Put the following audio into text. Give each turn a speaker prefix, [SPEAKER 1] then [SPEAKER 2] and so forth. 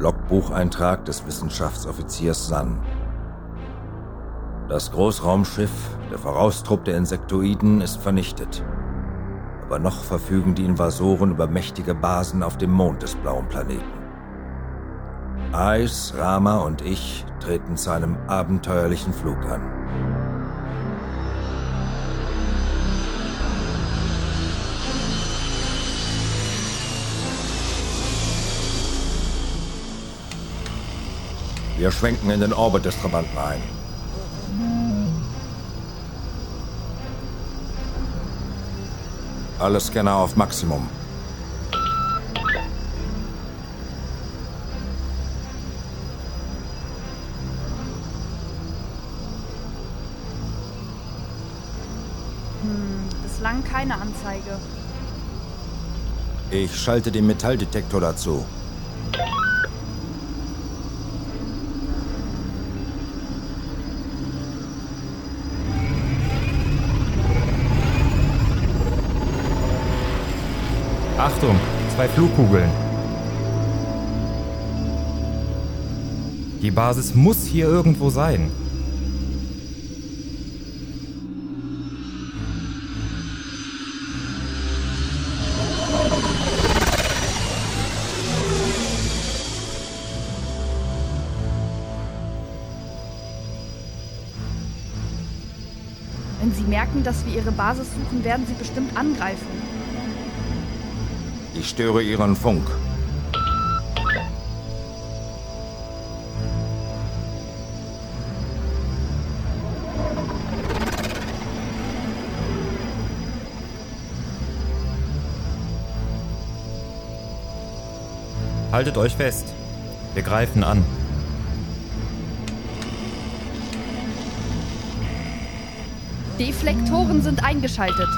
[SPEAKER 1] Logbucheintrag des Wissenschaftsoffiziers Sun. Das Großraumschiff, der Voraustrupp der Insektoiden, ist vernichtet. Aber noch verfügen die Invasoren über mächtige Basen auf dem Mond des blauen Planeten. Eis, Rama und ich treten zu einem abenteuerlichen Flug an. Wir schwenken in den Orbit des Trabanten ein. Alle Scanner auf Maximum.
[SPEAKER 2] Hm, bislang keine Anzeige.
[SPEAKER 1] Ich schalte den Metalldetektor dazu.
[SPEAKER 3] Achtung, zwei Flugkugeln. Die Basis muss hier irgendwo sein.
[SPEAKER 2] Wenn sie merken, dass wir ihre Basis suchen, werden sie bestimmt angreifen.
[SPEAKER 1] Ich störe Ihren Funk.
[SPEAKER 3] Haltet euch fest. Wir greifen an.
[SPEAKER 2] Deflektoren sind eingeschaltet.